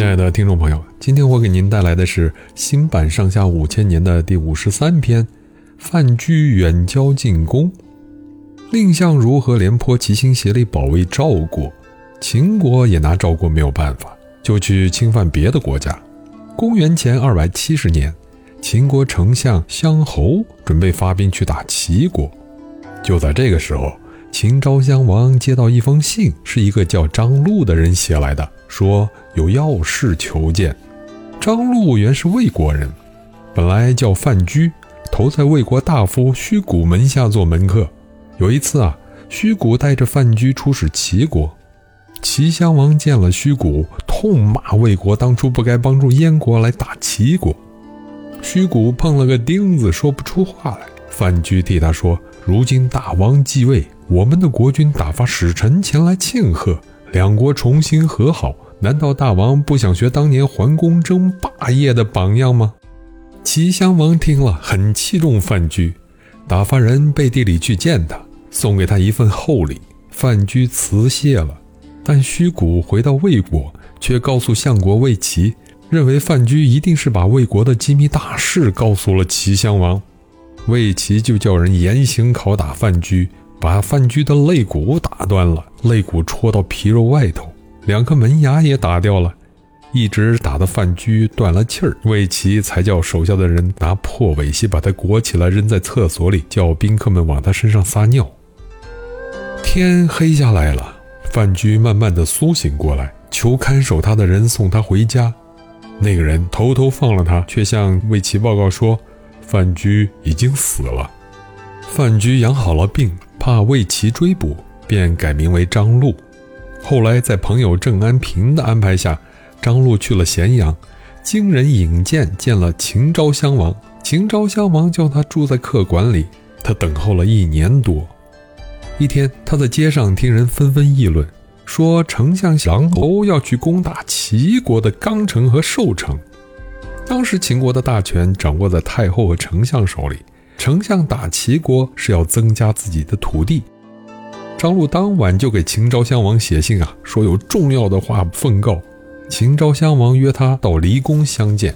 亲爱的听众朋友，今天我给您带来的是新版上下五千年的第五十三篇《范雎远交近攻》。蔺相如和廉颇齐心协力保卫赵国，秦国也拿赵国没有办法，就去侵犯别的国家。公元前二百七十年，秦国丞相相侯准备发兵去打齐国。就在这个时候，秦昭襄王接到一封信，是一个叫张禄的人写来的，说有要事求见。张禄原是魏国人，本来叫范雎，投在魏国大夫虚谷门下做门客。有一次啊，虚谷带着范雎出使齐国，齐襄王见了虚谷，痛骂魏国当初不该帮助燕国来打齐国。虚谷碰了个钉子，说不出话来。范雎替他说。如今大王继位，我们的国君打发使臣前来庆贺，两国重新和好。难道大王不想学当年桓公争霸业的榜样吗？齐襄王听了，很器重范雎，打发人背地里去见他，送给他一份厚礼。范雎辞谢了，但虚谷回到魏国，却告诉相国魏齐，认为范雎一定是把魏国的机密大事告诉了齐襄王。魏齐就叫人严刑拷打范雎，把范雎的肋骨打断了，肋骨戳到皮肉外头，两颗门牙也打掉了，一直打的范雎断了气儿。魏齐才叫手下的人拿破苇鞋把他裹起来，扔在厕所里，叫宾客们往他身上撒尿。天黑下来了，范雎慢慢的苏醒过来，求看守他的人送他回家。那个人偷偷放了他，却向魏齐报告说。范雎已经死了。范雎养好了病，怕魏齐追捕，便改名为张禄。后来在朋友郑安平的安排下，张禄去了咸阳，经人引荐见了秦昭襄王。秦昭襄王叫他住在客馆里，他等候了一年多。一天，他在街上听人纷纷议论，说丞相降侯要去攻打齐国的刚城和寿城。当时秦国的大权掌握在太后和丞相手里，丞相打齐国是要增加自己的土地。张禄当晚就给秦昭襄王写信啊，说有重要的话奉告。秦昭襄王约他到离宫相见。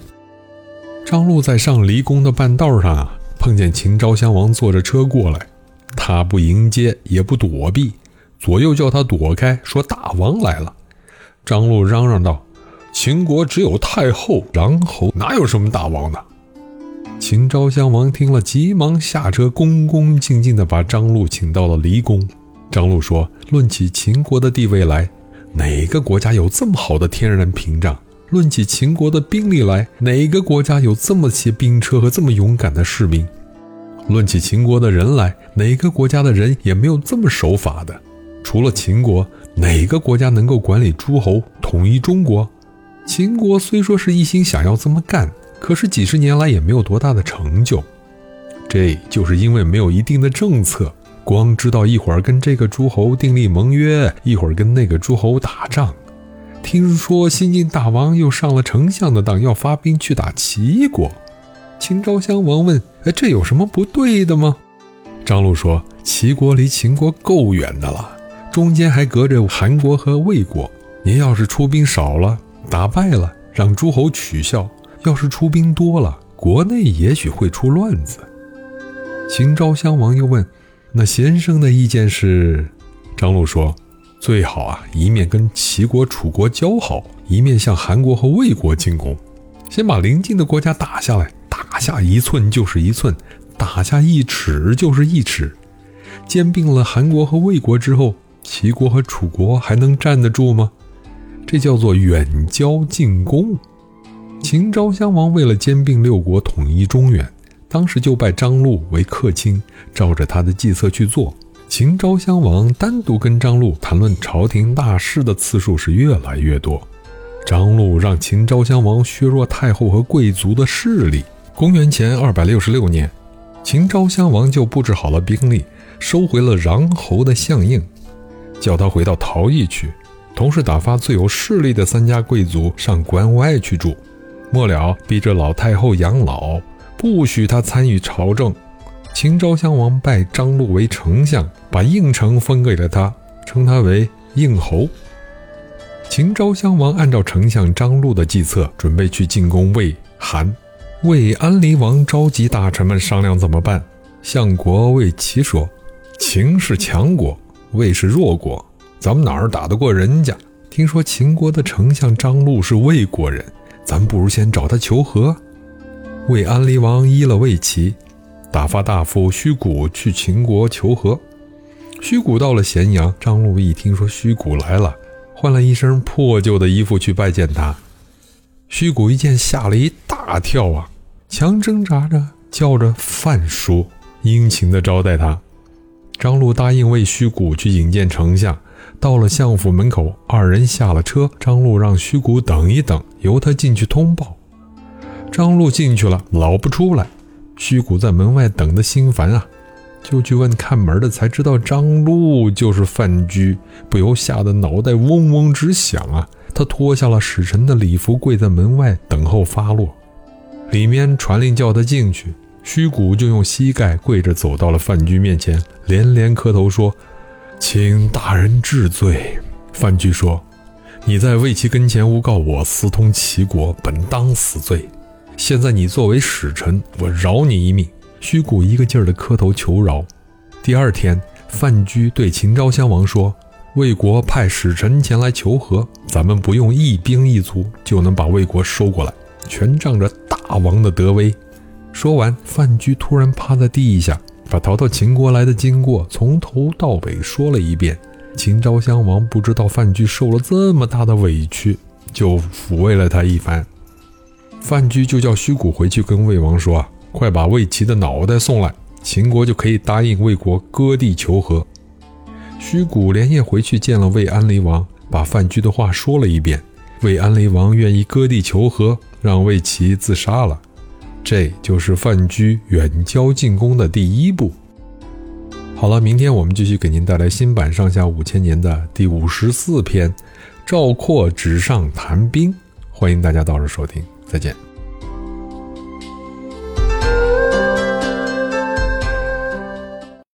张禄在上离宫的半道上啊，碰见秦昭襄王坐着车过来，他不迎接也不躲避，左右叫他躲开，说大王来了。张禄嚷嚷道。秦国只有太后、穰侯，哪有什么大王呢？秦昭襄王听了，急忙下车，恭恭敬敬地把张禄请到了离宫。张禄说：“论起秦国的地位来，哪个国家有这么好的天然屏障？论起秦国的兵力来，哪个国家有这么些兵车和这么勇敢的士兵？论起秦国的人来，哪个国家的人也没有这么守法的？除了秦国，哪个国家能够管理诸侯，统一中国？”秦国虽说是一心想要这么干，可是几十年来也没有多大的成就。这就是因为没有一定的政策，光知道一会儿跟这个诸侯订立盟约，一会儿跟那个诸侯打仗。听说新晋大王又上了丞相的当，要发兵去打齐国。秦昭襄王问：“哎，这有什么不对的吗？”张禄说：“齐国离秦国够远的了，中间还隔着韩国和魏国。您要是出兵少了。”打败了，让诸侯取笑；要是出兵多了，国内也许会出乱子。秦昭襄王又问：“那先生的意见是？”张禄说：“最好啊，一面跟齐国、楚国交好，一面向韩国和魏国进攻。先把邻近的国家打下来，打下一寸就是一寸，打下一尺就是一尺。兼并了韩国和魏国之后，齐国和楚国还能站得住吗？”这叫做远交近攻。秦昭襄王为了兼并六国，统一中原，当时就拜张禄为客卿，照着他的计策去做。秦昭襄王单独跟张禄谈论朝廷大事的次数是越来越多。张禄让秦昭襄王削弱太后和贵族的势力。公元前二百六十六年，秦昭襄王就布置好了兵力，收回了穰侯的相印，叫他回到陶邑去。同时打发最有势力的三家贵族上关外去住，末了逼着老太后养老，不许他参与朝政。秦昭襄王拜张禄为丞相，把应城封给了他，称他为应侯。秦昭襄王按照丞相张禄的计策，准备去进攻魏、韩。魏安陵王召集大臣们商量怎么办。相国魏齐说：“秦是强国，魏是弱国，咱们哪儿打得过人家？听说秦国的丞相张禄是魏国人，咱不如先找他求和。”魏安陵王依了魏齐，打发大夫虚谷去秦国求和。虚谷到了咸阳，张禄一听说虚谷来了，换了一身破旧的衣服去拜见他。虚谷一见，吓了一大跳啊，强挣扎着叫着范叔，殷勤地招待他。张禄答应为虚谷去引见丞相。到了相府门口，二人下了车，张禄让虚谷等一等，由他进去通报。张禄进去了，老不出来。虚谷在门外等得心烦啊，就去问看门的，才知道张禄就是范雎，不由吓得脑袋嗡嗡直响啊。他脱下了使臣的礼服，跪在门外等候发落。里面传令叫他进去，虚谷就用膝盖跪着走到了范雎面前，连连磕头说：“请大人治罪。”范雎说：“你在魏齐跟前诬告我私通齐国，本当死罪。”现在你作为使臣，我饶你一命。虚谷一个劲儿的磕头求饶。第二天，范雎对秦昭襄王说：“魏国派使臣前来求和，咱们不用一兵一卒就能把魏国收过来，全仗着大王的德威。”说完，范雎突然趴在地下，把逃到秦国来的经过从头到尾说了一遍。秦昭襄王不知道范雎受了这么大的委屈，就抚慰了他一番。范雎就叫虚谷回去跟魏王说：“啊，快把魏齐的脑袋送来，秦国就可以答应魏国割地求和。”虚谷连夜回去见了魏安陵王，把范雎的话说了一遍。魏安陵王愿意割地求和，让魏齐自杀了。这就是范雎远交近攻的第一步。好了，明天我们继续给您带来新版《上下五千年》的第五十四篇：赵括纸上谈兵。欢迎大家到时收听。再见。